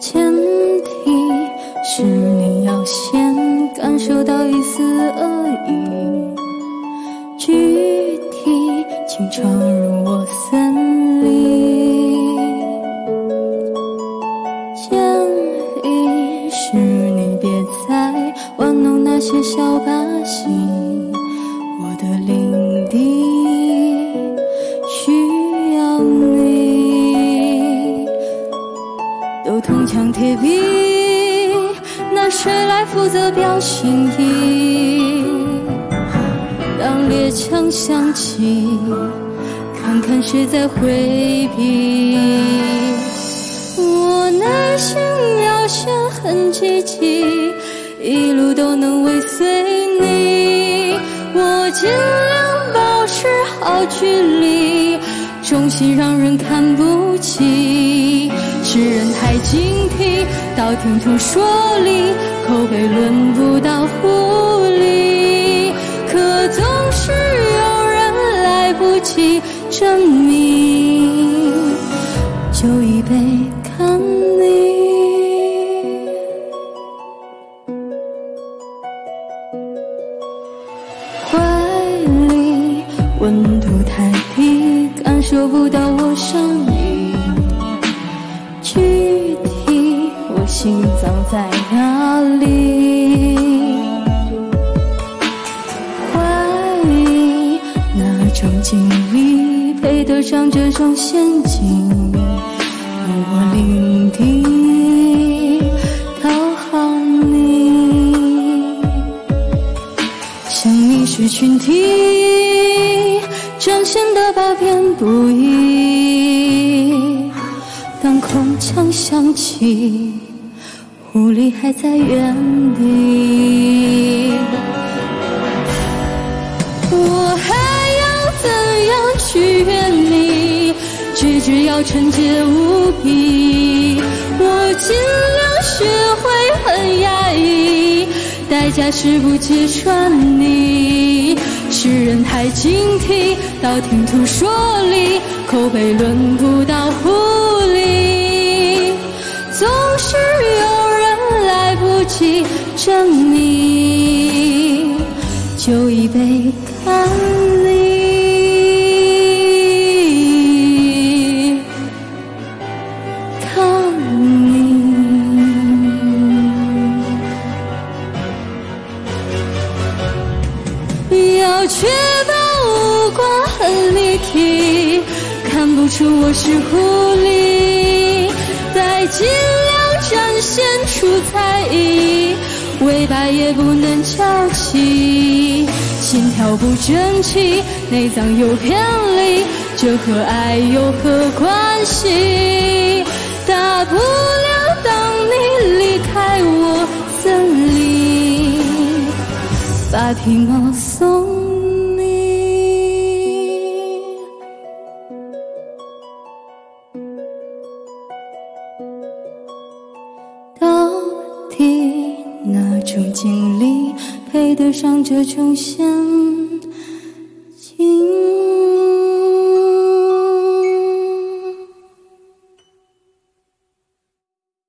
前提是你要先感受到一丝恶意，具体请闯入我森林。建议是你别再玩弄那些小把戏，都铜墙铁壁，那谁来负责表心意？当猎枪响起，看看谁在回避。我内心表现很积极，一路都能尾随你。我尽量保持好距离，重心让人看不起。世人太警惕，道听途说里，口碑轮不到狐狸。可总是有人来不及证明，就已被看腻。怀里温度太低，感受不到我善意。在哪里？怀疑哪种经历配得上这种陷阱？用我领地讨好你。想你是群体，彰显的褒贬不一。当空枪响起，狐狸还在原地。我还要怎样去远离？举止要纯洁无比。我尽量学会很压抑，代价是不揭穿你。世人太警惕，道听途说里，口碑轮不到证明，就已被看腻。看你，要确保五官很立体，看不出我是狐狸。再尽量展现出才艺，尾巴也不能翘起。心跳不整齐，内脏有偏离，这和爱有何关系？大不了当你离开我森林，把皮毛送你。到底种经历配得上这种献